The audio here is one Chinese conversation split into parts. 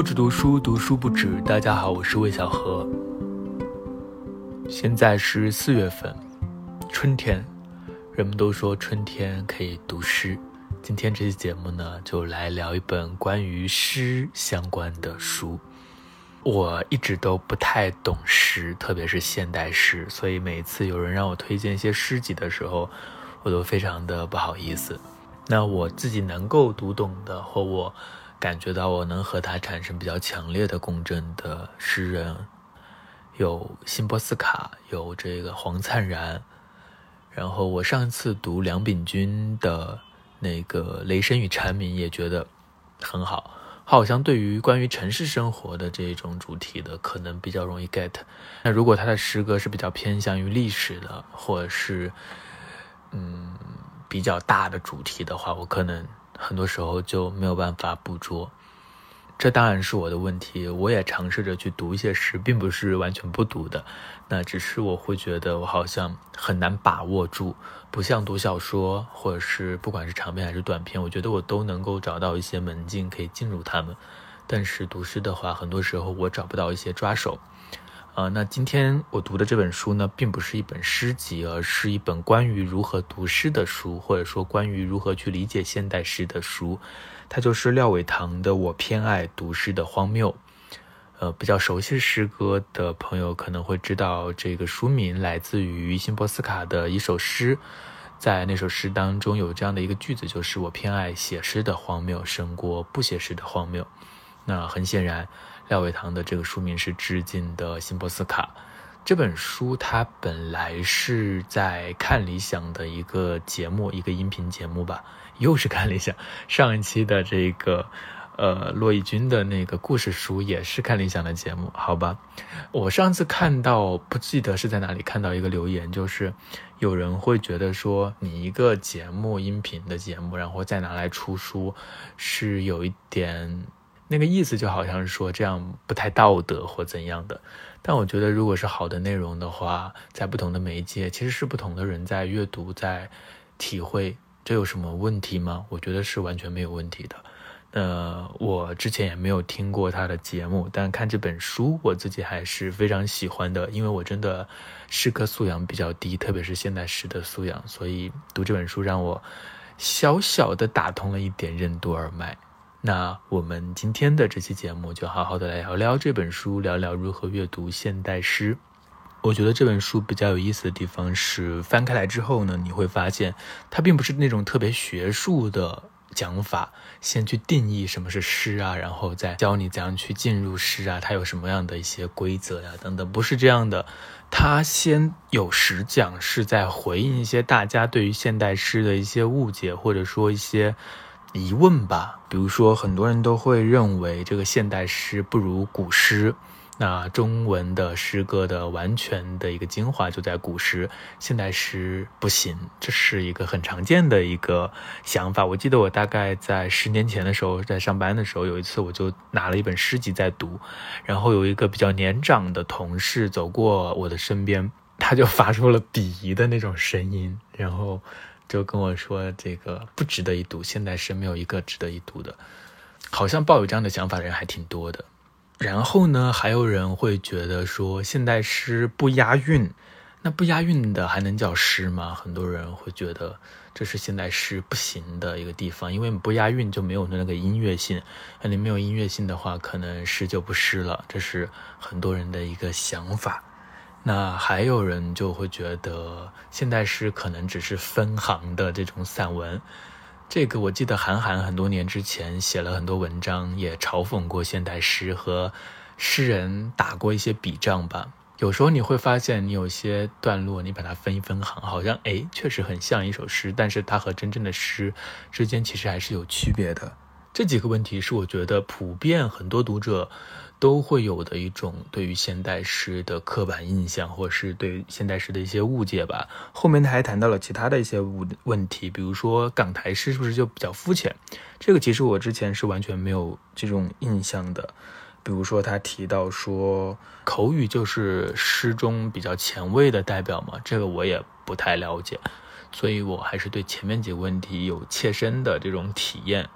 不止读书，读书不止。大家好，我是魏小何。现在是四月份，春天，人们都说春天可以读诗。今天这期节目呢，就来聊一本关于诗相关的书。我一直都不太懂诗，特别是现代诗，所以每次有人让我推荐一些诗集的时候，我都非常的不好意思。那我自己能够读懂的，或我感觉到我能和他产生比较强烈的共振的诗人，有辛波斯卡，有这个黄灿然。然后我上次读梁秉钧的那个《雷声与蝉鸣》，也觉得很好。好像对于关于城市生活的这种主题的，可能比较容易 get。那如果他的诗歌是比较偏向于历史的，或者是嗯比较大的主题的话，我可能很多时候就没有办法捕捉。这当然是我的问题，我也尝试着去读一些诗，并不是完全不读的。那只是我会觉得我好像很难把握住，不像读小说，或者是不管是长篇还是短篇，我觉得我都能够找到一些门径可以进入它们。但是读诗的话，很多时候我找不到一些抓手。呃，那今天我读的这本书呢，并不是一本诗集，而是一本关于如何读诗的书，或者说关于如何去理解现代诗的书。它就是廖伟棠的《我偏爱读诗的荒谬》。呃，比较熟悉诗歌的朋友可能会知道，这个书名来自于辛波斯卡的一首诗。在那首诗当中有这样的一个句子，就是“我偏爱写诗的荒谬，胜过不写诗的荒谬”。那很显然，廖伟棠的这个书名是致敬的辛波斯卡。这本书它本来是在看理想的一个节目，一个音频节目吧。又是看理想上一期的这个，呃，骆以军的那个故事书也是看理想的节目，好吧？我上次看到不记得是在哪里看到一个留言，就是有人会觉得说，你一个节目音频的节目，然后再拿来出书，是有一点那个意思，就好像是说这样不太道德或怎样的。但我觉得，如果是好的内容的话，在不同的媒介，其实是不同的人在阅读，在体会。这有什么问题吗？我觉得是完全没有问题的。呃，我之前也没有听过他的节目，但看这本书，我自己还是非常喜欢的。因为我真的诗歌素养比较低，特别是现代诗的素养，所以读这本书让我小小的打通了一点任督二脉。那我们今天的这期节目，就好好的来聊聊这本书，聊聊如何阅读现代诗。我觉得这本书比较有意思的地方是，翻开来之后呢，你会发现它并不是那种特别学术的讲法，先去定义什么是诗啊，然后再教你怎样去进入诗啊，它有什么样的一些规则呀等等，不是这样的。它先有实讲，是在回应一些大家对于现代诗的一些误解，或者说一些疑问吧。比如说，很多人都会认为这个现代诗不如古诗。那中文的诗歌的完全的一个精华就在古诗，现代诗不行，这是一个很常见的一个想法。我记得我大概在十年前的时候，在上班的时候，有一次我就拿了一本诗集在读，然后有一个比较年长的同事走过我的身边，他就发出了鄙夷的那种声音，然后就跟我说：“这个不值得一读，现代诗没有一个值得一读的。”好像抱有这样的想法的人还挺多的。然后呢，还有人会觉得说现代诗不押韵，那不押韵的还能叫诗吗？很多人会觉得这是现代诗不行的一个地方，因为不押韵就没有那个音乐性，那你没有音乐性的话，可能诗就不诗了。这是很多人的一个想法。那还有人就会觉得现代诗可能只是分行的这种散文。这个我记得韩寒很多年之前写了很多文章，也嘲讽过现代诗和诗人打过一些笔仗吧。有时候你会发现，你有些段落，你把它分一分行，好像哎，确实很像一首诗，但是它和真正的诗之间其实还是有区别的。这几个问题是我觉得普遍很多读者。都会有的一种对于现代诗的刻板印象，或是对现代诗的一些误解吧。后面他还谈到了其他的一些问问题，比如说港台诗是不是就比较肤浅？这个其实我之前是完全没有这种印象的。比如说他提到说口语就是诗中比较前卫的代表嘛，这个我也不太了解，所以我还是对前面几个问题有切身的这种体验。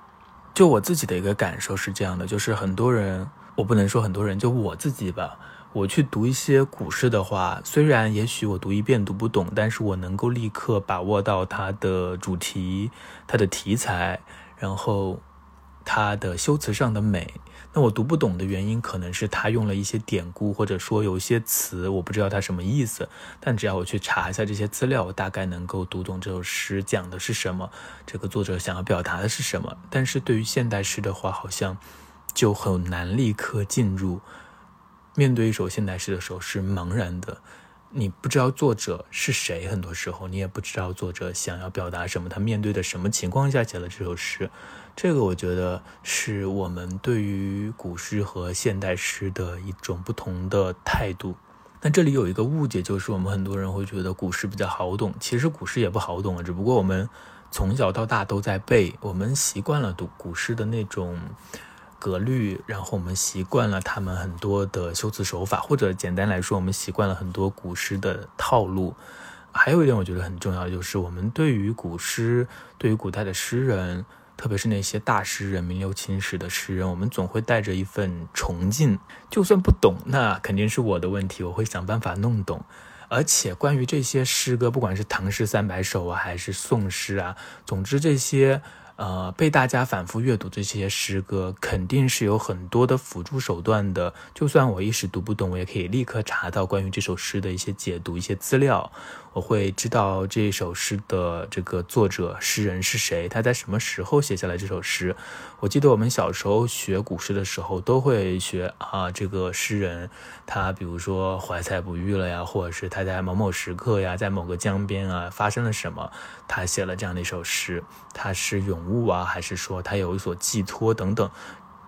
就我自己的一个感受是这样的，就是很多人，我不能说很多人，就我自己吧。我去读一些古诗的话，虽然也许我读一遍读不懂，但是我能够立刻把握到它的主题、它的题材，然后它的修辞上的美。那我读不懂的原因，可能是他用了一些典故，或者说有一些词我不知道它什么意思。但只要我去查一下这些资料，我大概能够读懂这首诗讲的是什么，这个作者想要表达的是什么。但是对于现代诗的话，好像就很难立刻进入。面对一首现代诗的时候是茫然的，你不知道作者是谁，很多时候你也不知道作者想要表达什么，他面对的什么情况下写了这首诗，这个我觉得是我们对于古诗和现代诗的一种不同的态度。那这里有一个误解，就是我们很多人会觉得古诗比较好懂，其实古诗也不好懂啊，只不过我们从小到大都在背，我们习惯了读古诗的那种。格律，然后我们习惯了他们很多的修辞手法，或者简单来说，我们习惯了很多古诗的套路。还有一点，我觉得很重要的就是，我们对于古诗，对于古代的诗人，特别是那些大诗人、名留青史的诗人，我们总会带着一份崇敬。就算不懂，那肯定是我的问题，我会想办法弄懂。而且，关于这些诗歌，不管是唐诗三百首啊，还是宋诗啊，总之这些。呃，被大家反复阅读这些诗歌，肯定是有很多的辅助手段的。就算我一时读不懂，我也可以立刻查到关于这首诗的一些解读、一些资料。我会知道这首诗的这个作者诗人是谁，他在什么时候写下来这首诗。我记得我们小时候学古诗的时候，都会学啊，这个诗人他比如说怀才不遇了呀，或者是他在某某时刻呀，在某个江边啊发生了什么，他写了这样的一首诗，他是咏物啊，还是说他有所寄托等等。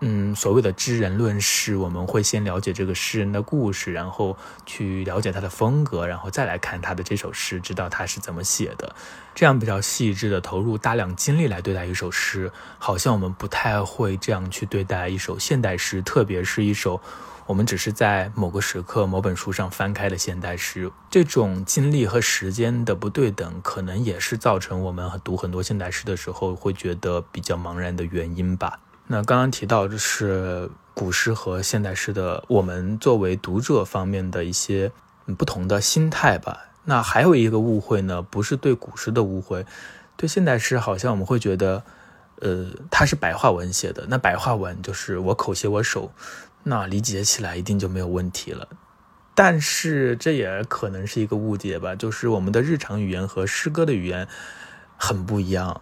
嗯，所谓的知人论事，我们会先了解这个诗人的故事，然后去了解他的风格，然后再来看他的这首诗，知道他是怎么写的。这样比较细致的投入大量精力来对待一首诗，好像我们不太会这样去对待一首现代诗，特别是一首我们只是在某个时刻某本书上翻开的现代诗。这种精力和时间的不对等，可能也是造成我们读很多现代诗的时候会觉得比较茫然的原因吧。那刚刚提到就是古诗和现代诗的，我们作为读者方面的一些不同的心态吧。那还有一个误会呢，不是对古诗的误会，对现代诗好像我们会觉得，呃，它是白话文写的，那白话文就是我口写我手，那理解起来一定就没有问题了。但是这也可能是一个误解吧，就是我们的日常语言和诗歌的语言很不一样。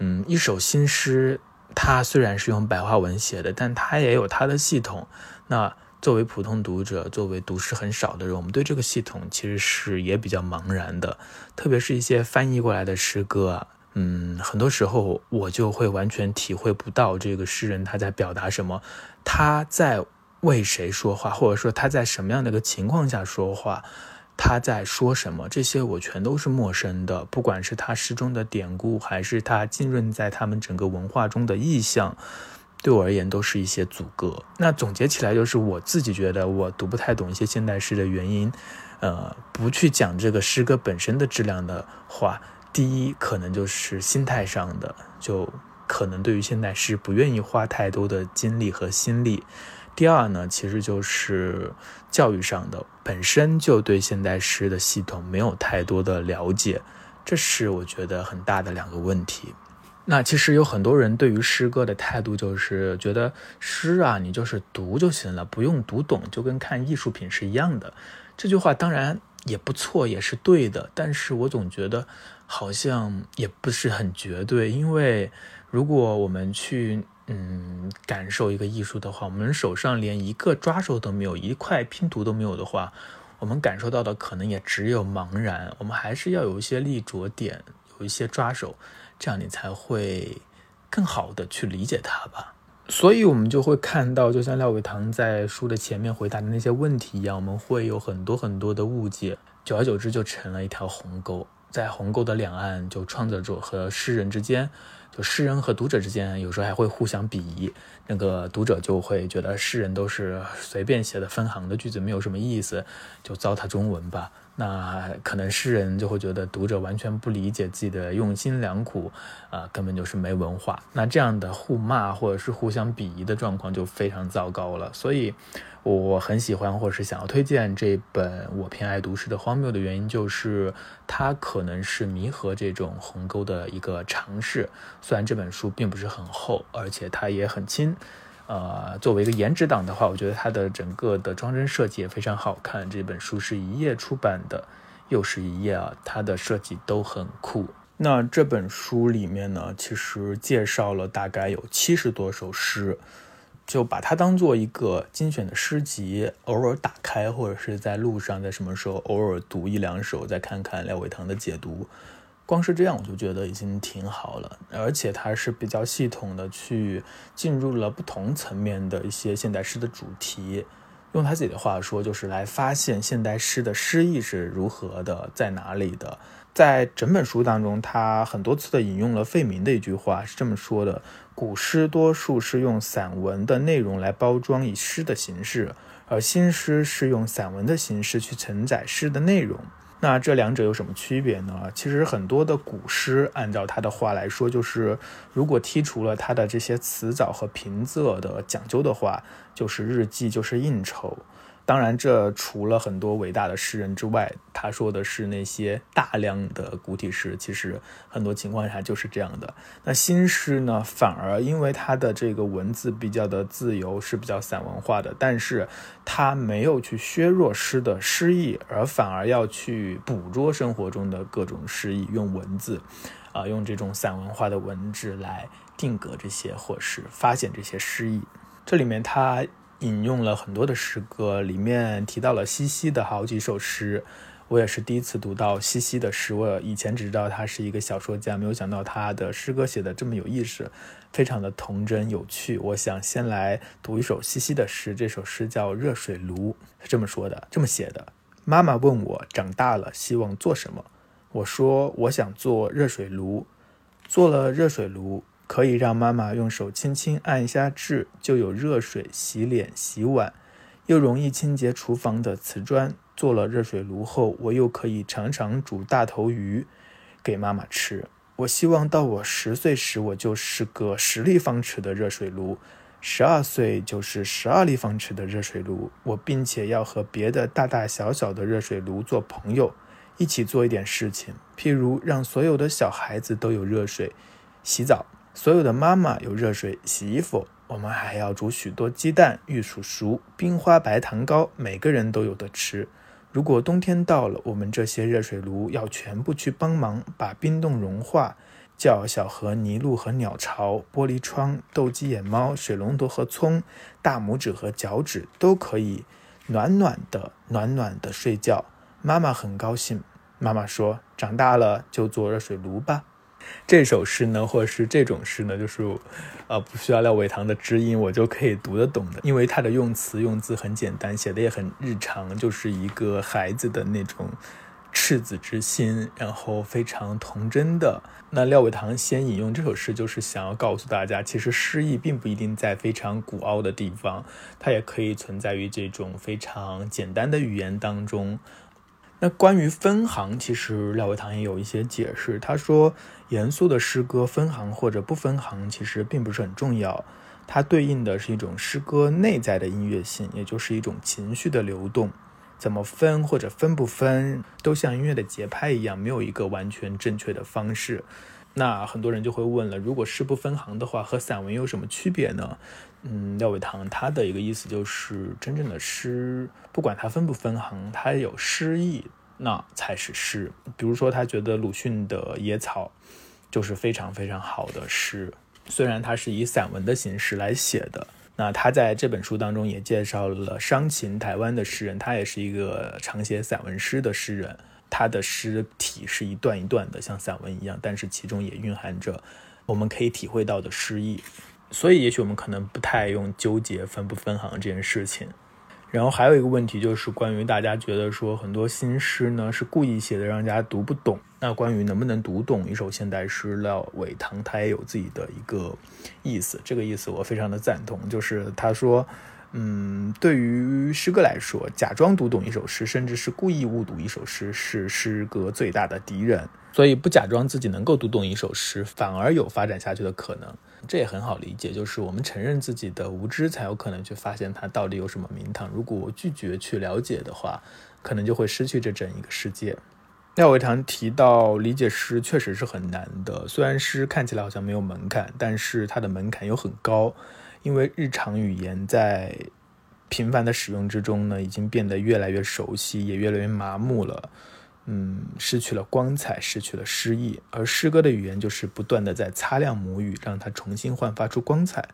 嗯，一首新诗。它虽然是用白话文写的，但它也有它的系统。那作为普通读者，作为读诗很少的人，我们对这个系统其实是也比较茫然的。特别是一些翻译过来的诗歌，嗯，很多时候我就会完全体会不到这个诗人他在表达什么，他在为谁说话，或者说他在什么样的一个情况下说话。他在说什么？这些我全都是陌生的，不管是他诗中的典故，还是他浸润在他们整个文化中的意象，对我而言都是一些阻隔。那总结起来，就是我自己觉得我读不太懂一些现代诗的原因。呃，不去讲这个诗歌本身的质量的话，第一可能就是心态上的，就可能对于现代诗不愿意花太多的精力和心力。第二呢，其实就是教育上的，本身就对现代诗的系统没有太多的了解，这是我觉得很大的两个问题。那其实有很多人对于诗歌的态度就是觉得诗啊，你就是读就行了，不用读懂，就跟看艺术品是一样的。这句话当然也不错，也是对的，但是我总觉得好像也不是很绝对，因为如果我们去。嗯，感受一个艺术的话，我们手上连一个抓手都没有，一块拼图都没有的话，我们感受到的可能也只有茫然。我们还是要有一些立着点，有一些抓手，这样你才会更好的去理解它吧。所以，我们就会看到，就像廖伟棠在书的前面回答的那些问题一样，我们会有很多很多的误解，久而久之就成了一条鸿沟，在鸿沟的两岸就创作者和诗人之间。诗人和读者之间有时候还会互相鄙夷，那个读者就会觉得诗人都是随便写的分行的句子，没有什么意思，就糟蹋中文吧。那可能诗人就会觉得读者完全不理解自己的用心良苦，啊，根本就是没文化。那这样的互骂或者是互相鄙夷的状况就非常糟糕了。所以，我很喜欢或者是想要推荐这本我偏爱读诗的荒谬的原因，就是它可能是弥合这种鸿沟的一个尝试。虽然这本书并不是很厚，而且它也很轻。呃，作为一个颜值党的话，我觉得它的整个的装帧设计也非常好看。这本书是一页出版的，又是一页啊，它的设计都很酷。那这本书里面呢，其实介绍了大概有七十多首诗，就把它当做一个精选的诗集，偶尔打开或者是在路上，在什么时候偶尔读一两首，再看看廖伟棠的解读。光是这样我就觉得已经挺好了，而且它是比较系统的去进入了不同层面的一些现代诗的主题。用他自己的话说，就是来发现现代诗的诗意是如何的，在哪里的。在整本书当中，他很多次的引用了费明的一句话，是这么说的：古诗多数是用散文的内容来包装以诗的形式，而新诗是用散文的形式去承载诗的内容。那这两者有什么区别呢？其实很多的古诗，按照他的话来说，就是如果剔除了他的这些词藻和平仄的讲究的话，就是日记，就是应酬。当然，这除了很多伟大的诗人之外，他说的是那些大量的古体诗，其实很多情况下就是这样的。那新诗呢，反而因为它的这个文字比较的自由，是比较散文化的，但是它没有去削弱诗的诗意，而反而要去捕捉生活中的各种诗意，用文字，啊，用这种散文化的文字来定格这些，或是发现这些诗意。这里面它。引用了很多的诗歌，里面提到了西西的好几首诗。我也是第一次读到西西的诗，我以前只知道他是一个小说家，没有想到他的诗歌写的这么有意思，非常的童真有趣。我想先来读一首西西的诗，这首诗叫《热水炉》，是这么说的，这么写的：妈妈问我长大了希望做什么，我说我想做热水炉，做了热水炉。可以让妈妈用手轻轻按一下痣，就有热水洗脸洗碗，又容易清洁厨房的瓷砖。做了热水炉后，我又可以常常煮大头鱼给妈妈吃。我希望到我十岁时，我就是个十立方尺的热水炉；十二岁就是十二立方尺的热水炉。我并且要和别的大大小小的热水炉做朋友，一起做一点事情，譬如让所有的小孩子都有热水洗澡。所有的妈妈有热水洗衣服，我们还要煮许多鸡蛋，玉薯熟，冰花白糖糕，每个人都有的吃。如果冬天到了，我们这些热水炉要全部去帮忙，把冰冻融化，叫小河泥路和鸟巢，玻璃窗，斗鸡眼猫，水龙头和葱，大拇指和脚趾都可以暖暖的，暖暖的睡觉。妈妈很高兴。妈妈说：“长大了就做热水炉吧。”这首诗呢，或者是这种诗呢，就是，呃，不需要廖伟棠的知音，我就可以读得懂的，因为它的用词用字很简单，写的也很日常，就是一个孩子的那种赤子之心，然后非常童真的。那廖伟棠先引用这首诗，就是想要告诉大家，其实诗意并不一定在非常古奥的地方，它也可以存在于这种非常简单的语言当中。那关于分行，其实廖伟棠也有一些解释。他说，严肃的诗歌分行或者不分行，其实并不是很重要。它对应的是一种诗歌内在的音乐性，也就是一种情绪的流动。怎么分或者分不分，都像音乐的节拍一样，没有一个完全正确的方式。那很多人就会问了，如果诗不分行的话，和散文有什么区别呢？嗯，廖伟棠他的一个意思就是，真正的诗，不管它分不分行，它有诗意，那才是诗。比如说，他觉得鲁迅的《野草》就是非常非常好的诗，虽然它是以散文的形式来写的。那他在这本书当中也介绍了商禽，台湾的诗人，他也是一个常写散文诗的诗人。他的诗体是一段一段的，像散文一样，但是其中也蕴含着我们可以体会到的诗意。所以，也许我们可能不太用纠结分不分行这件事情。然后还有一个问题就是关于大家觉得说很多新诗呢是故意写的让人家读不懂。那关于能不能读懂一首现代诗，廖伟棠他也有自己的一个意思。这个意思我非常的赞同，就是他说，嗯，对于诗歌来说，假装读懂一首诗，甚至是故意误读一首诗，是诗歌最大的敌人。所以不假装自己能够读懂一首诗，反而有发展下去的可能。这也很好理解，就是我们承认自己的无知，才有可能去发现它到底有什么名堂。如果拒绝去了解的话，可能就会失去这整一个世界。廖伟棠提到，理解诗确实是很难的。虽然诗看起来好像没有门槛，但是它的门槛又很高，因为日常语言在频繁的使用之中呢，已经变得越来越熟悉，也越来越麻木了。嗯，失去了光彩，失去了诗意，而诗歌的语言就是不断的在擦亮母语，让它重新焕发出光彩。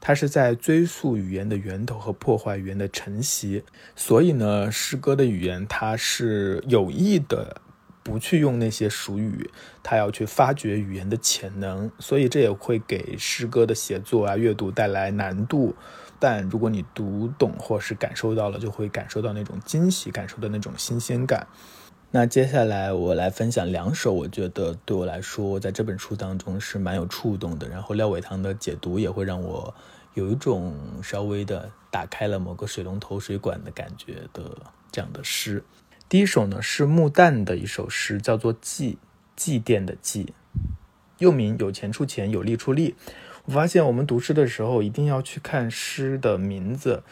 它是在追溯语言的源头和破坏语言的承袭。所以呢，诗歌的语言它是有意的不去用那些俗语，它要去发掘语言的潜能。所以这也会给诗歌的写作啊、阅读带来难度。但如果你读懂或是感受到了，就会感受到那种惊喜，感受到那种新鲜感。那接下来我来分享两首，我觉得对我来说，在这本书当中是蛮有触动的。然后廖伟棠的解读也会让我有一种稍微的打开了某个水龙头水管的感觉的这样的诗。第一首呢是穆旦的一首诗，叫做《祭祭奠的祭》，又名有钱出钱，有力出力。我发现我们读诗的时候一定要去看诗的名字。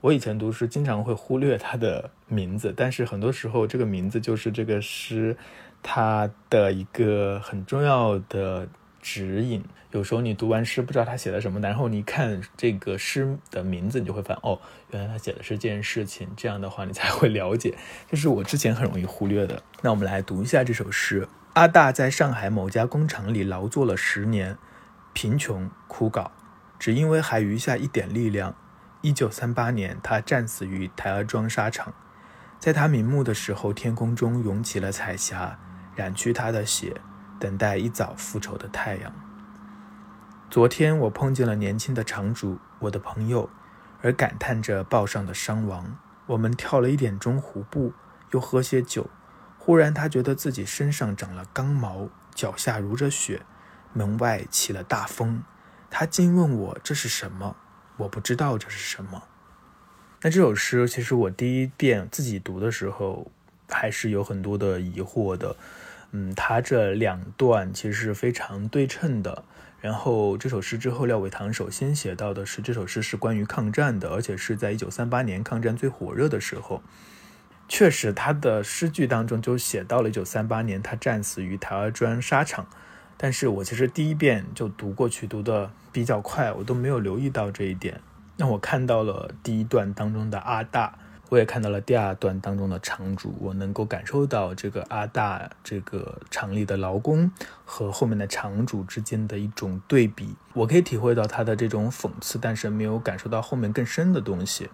我以前读诗经常会忽略它的名字，但是很多时候这个名字就是这个诗它的一个很重要的指引。有时候你读完诗不知道他写的什么，然后你看这个诗的名字，你就会发现哦，原来他写的是这件事情。这样的话你才会了解，这是我之前很容易忽略的。那我们来读一下这首诗：阿大在上海某家工厂里劳作了十年，贫穷枯槁，只因为还余下一点力量。一九三八年，他战死于台儿庄沙场。在他瞑目的时候，天空中涌起了彩霞，染去他的血，等待一早复仇的太阳。昨天，我碰见了年轻的厂主，我的朋友，而感叹着报上的伤亡。我们跳了一点钟胡步，又喝些酒。忽然，他觉得自己身上长了刚毛，脚下如着雪，门外起了大风。他惊问我：“这是什么？”我不知道这是什么。那这首诗其实我第一遍自己读的时候，还是有很多的疑惑的。嗯，他这两段其实是非常对称的。然后这首诗之后，廖伟棠首先写到的是这首诗是关于抗战的，而且是在一九三八年抗战最火热的时候。确实，他的诗句当中就写到了一九三八年他战死于台儿庄沙场。但是我其实第一遍就读过去，读的比较快，我都没有留意到这一点。那我看到了第一段当中的阿大，我也看到了第二段当中的厂主，我能够感受到这个阿大这个厂里的劳工和后面的厂主之间的一种对比，我可以体会到他的这种讽刺，但是没有感受到后面更深的东西。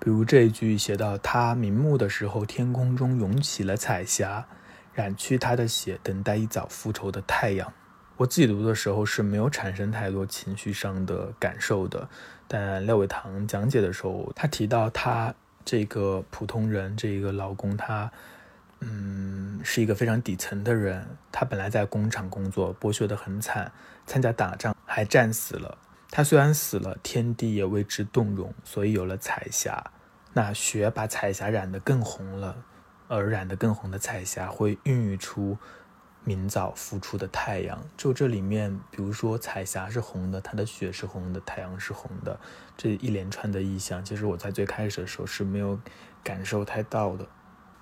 比如这一句写到他瞑目的时候，天空中涌起了彩霞，染去他的血，等待一早复仇的太阳。我自己读的时候是没有产生太多情绪上的感受的，但廖伟棠讲解的时候，他提到他这个普通人，这个老公，他嗯是一个非常底层的人，他本来在工厂工作，剥削得很惨，参加打仗还战死了。他虽然死了，天地也为之动容，所以有了彩霞。那雪把彩霞染得更红了，而染得更红的彩霞会孕育出。明早复出的太阳，就这里面，比如说彩霞是红的，它的雪是红的，太阳是红的，这一连串的意象，其实我在最开始的时候是没有感受太到的。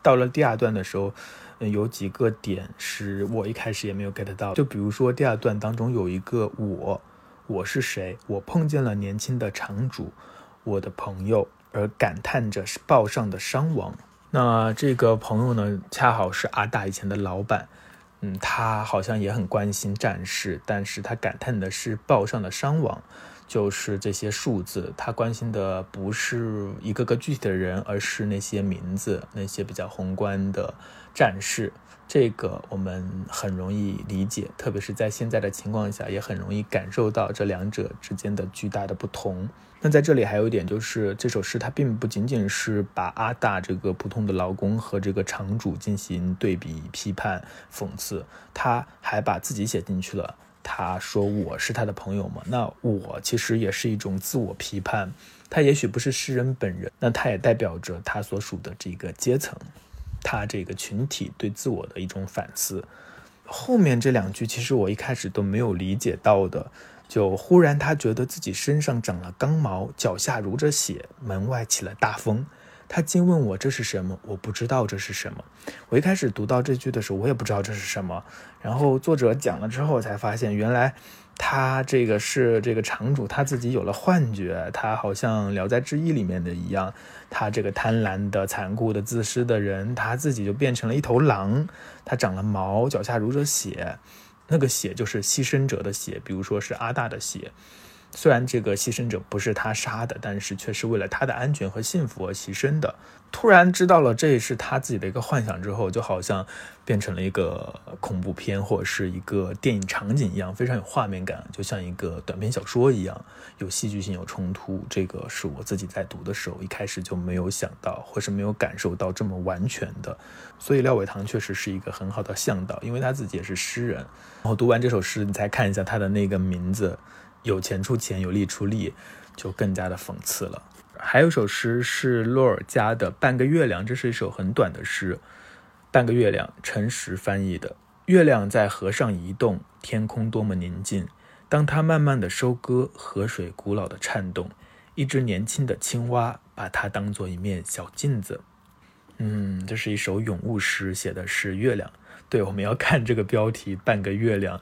到了第二段的时候，有几个点是我一开始也没有 get 到，就比如说第二段当中有一个我，我是谁？我碰见了年轻的厂主，我的朋友，而感叹着是报上的伤亡。那这个朋友呢，恰好是阿大以前的老板。嗯，他好像也很关心战事，但是他感叹的是报上的伤亡，就是这些数字，他关心的不是一个个具体的人，而是那些名字，那些比较宏观的战事。这个我们很容易理解，特别是在现在的情况下，也很容易感受到这两者之间的巨大的不同。那在这里还有一点就是，这首诗它并不仅仅是把阿大这个普通的劳工和这个场主进行对比、批判、讽刺，他还把自己写进去了。他说：“我是他的朋友嘛？那我其实也是一种自我批判。他也许不是诗人本人，那他也代表着他所属的这个阶层。”他这个群体对自我的一种反思，后面这两句其实我一开始都没有理解到的，就忽然他觉得自己身上长了钢毛，脚下如着血，门外起了大风。他竟问我这是什么？我不知道这是什么。我一开始读到这句的时候，我也不知道这是什么。然后作者讲了之后，才发现原来。他这个是这个场主他自己有了幻觉，他好像《聊斋志异》里面的一样，他这个贪婪的、残酷的、自私的人，他自己就变成了一头狼，他长了毛，脚下如着血，那个血就是牺牲者的血，比如说是阿大的血。虽然这个牺牲者不是他杀的，但是却是为了他的安全和幸福而牺牲的。突然知道了这是他自己的一个幻想之后，就好像变成了一个恐怖片或者是一个电影场景一样，非常有画面感，就像一个短篇小说一样，有戏剧性、有冲突。这个是我自己在读的时候一开始就没有想到，或是没有感受到这么完全的。所以廖伟棠确实是一个很好的向导，因为他自己也是诗人。然后读完这首诗，你再看一下他的那个名字。有钱出钱，有力出力，就更加的讽刺了。还有首诗是洛尔加的《半个月亮》，这是一首很短的诗，《半个月亮》陈实翻译的。月亮在河上移动，天空多么宁静。当它慢慢的收割，河水古老的颤动，一只年轻的青蛙把它当做一面小镜子。嗯，这是一首咏物诗，写的是月亮。对，我们要看这个标题《半个月亮》。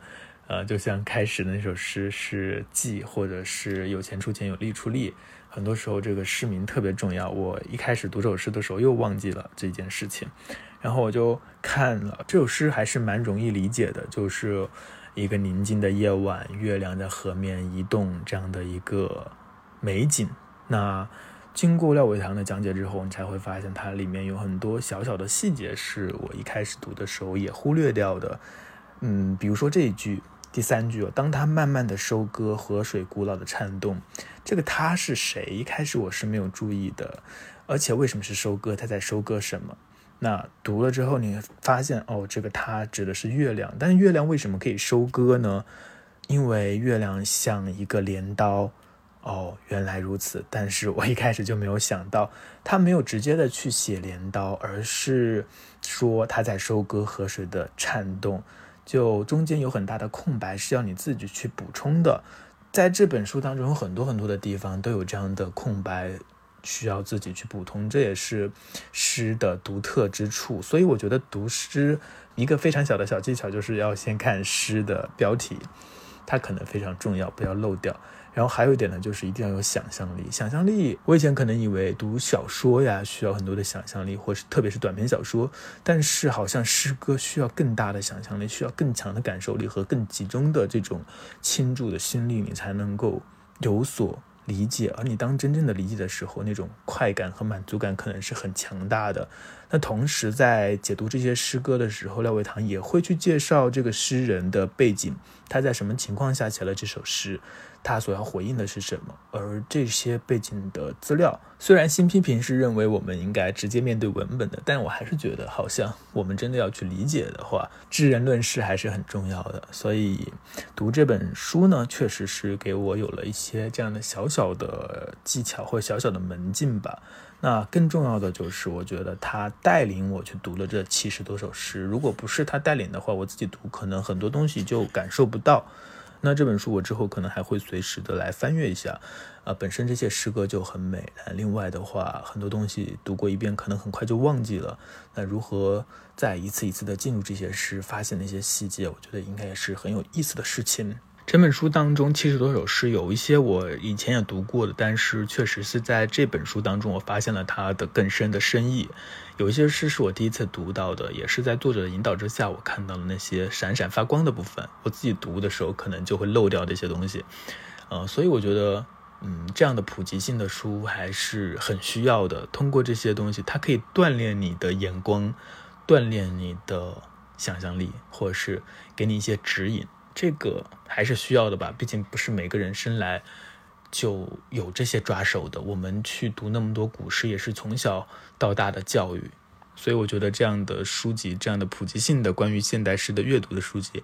呃，就像开始的那首诗是记，或者是有钱出钱，有力出力。很多时候这个诗名特别重要。我一开始读这首诗的时候又忘记了这件事情，然后我就看了这首诗，还是蛮容易理解的，就是一个宁静的夜晚，月亮在河面移动这样的一个美景。那经过廖伟棠的讲解之后，你才会发现它里面有很多小小的细节是我一开始读的时候也忽略掉的。嗯，比如说这一句。第三句，当他慢慢的收割河水古老的颤动，这个他是谁？一开始我是没有注意的，而且为什么是收割？他在收割什么？那读了之后，你发现哦，这个他指的是月亮，但是月亮为什么可以收割呢？因为月亮像一个镰刀。哦，原来如此。但是我一开始就没有想到，他没有直接的去写镰刀，而是说他在收割河水的颤动。就中间有很大的空白，是要你自己去补充的。在这本书当中，有很多很多的地方都有这样的空白，需要自己去补充。这也是诗的独特之处。所以我觉得读诗一个非常小的小技巧，就是要先看诗的标题，它可能非常重要，不要漏掉。然后还有一点呢，就是一定要有想象力。想象力，我以前可能以为读小说呀需要很多的想象力，或是特别是短篇小说，但是好像诗歌需要更大的想象力，需要更强的感受力和更集中的这种倾注的心力，你才能够有所。理解，而你当真正的理解的时候，那种快感和满足感可能是很强大的。那同时在解读这些诗歌的时候，廖伟棠也会去介绍这个诗人的背景，他在什么情况下写了这首诗。他所要回应的是什么？而这些背景的资料，虽然新批评是认为我们应该直接面对文本的，但我还是觉得，好像我们真的要去理解的话，知人论事还是很重要的。所以读这本书呢，确实是给我有了一些这样的小小的技巧或小小的门径吧。那更重要的就是，我觉得他带领我去读了这七十多首诗。如果不是他带领的话，我自己读可能很多东西就感受不到。那这本书我之后可能还会随时的来翻阅一下，啊，本身这些诗歌就很美。另外的话，很多东西读过一遍可能很快就忘记了。那如何再一次一次的进入这些诗，发现那些细节，我觉得应该也是很有意思的事情。这本书当中七十多首诗，有一些我以前也读过的，但是确实是在这本书当中，我发现了它的更深的深意。有一些诗是我第一次读到的，也是在作者的引导之下，我看到了那些闪闪发光的部分。我自己读的时候，可能就会漏掉这些东西。呃，所以我觉得，嗯，这样的普及性的书还是很需要的。通过这些东西，它可以锻炼你的眼光，锻炼你的想象力，或者是给你一些指引。这个还是需要的吧？毕竟不是每个人生来就有这些抓手的。我们去读那么多古诗，也是从小到大的教育。所以我觉得这样的书籍，这样的普及性的关于现代诗的阅读的书籍，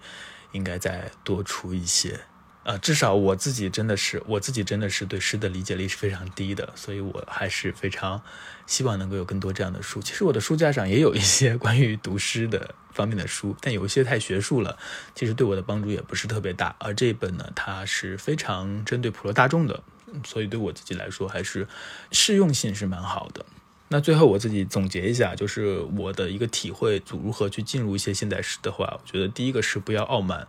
应该再多出一些。呃，至少我自己真的是，我自己真的是对诗的理解力是非常低的，所以我还是非常希望能够有更多这样的书。其实我的书架上也有一些关于读诗的方面的书，但有一些太学术了，其实对我的帮助也不是特别大。而这一本呢，它是非常针对普罗大众的，所以对我自己来说还是适用性是蛮好的。那最后我自己总结一下，就是我的一个体会，如何去进入一些现代诗的话，我觉得第一个是不要傲慢。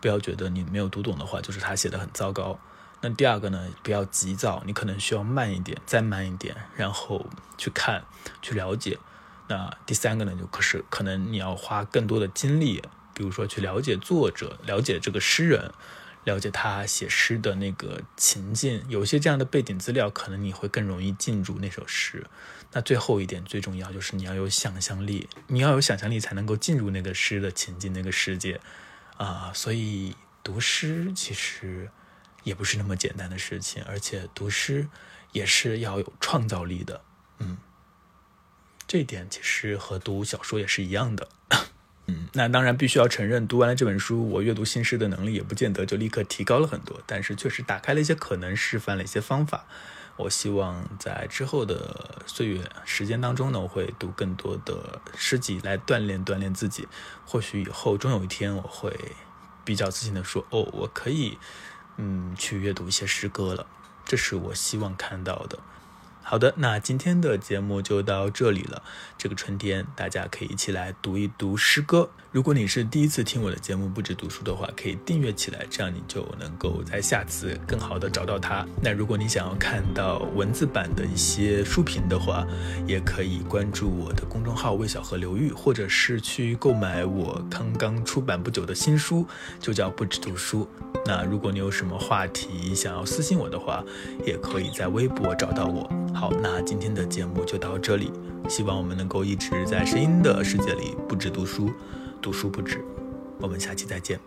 不要觉得你没有读懂的话，就是他写的很糟糕。那第二个呢，不要急躁，你可能需要慢一点，再慢一点，然后去看，去了解。那第三个呢，就可是可能你要花更多的精力，比如说去了解作者，了解这个诗人，了解他写诗的那个情境，有些这样的背景资料，可能你会更容易进入那首诗。那最后一点最重要就是你要有想象力，你要有想象力才能够进入那个诗的情境，那个世界。啊，所以读诗其实也不是那么简单的事情，而且读诗也是要有创造力的。嗯，这一点其实和读小说也是一样的。嗯，那当然必须要承认，读完了这本书，我阅读新诗的能力也不见得就立刻提高了很多，但是确实打开了一些可能，示范了一些方法。我希望在之后的岁月时间当中呢，我会读更多的诗集来锻炼锻炼自己。或许以后终有一天，我会比较自信的说：“哦，我可以，嗯，去阅读一些诗歌了。”这是我希望看到的。好的，那今天的节目就到这里了。这个春天，大家可以一起来读一读诗歌。如果你是第一次听我的节目，不止读书的话，可以订阅起来，这样你就能够在下次更好的找到它。那如果你想要看到文字版的一些书评的话，也可以关注我的公众号“魏小河流域”，或者是去购买我刚刚出版不久的新书，就叫《不止读书》。那如果你有什么话题想要私信我的话，也可以在微博找到我。好，那今天的节目就到这里，希望我们能够一直在声音的世界里不止读书，读书不止。我们下期再见。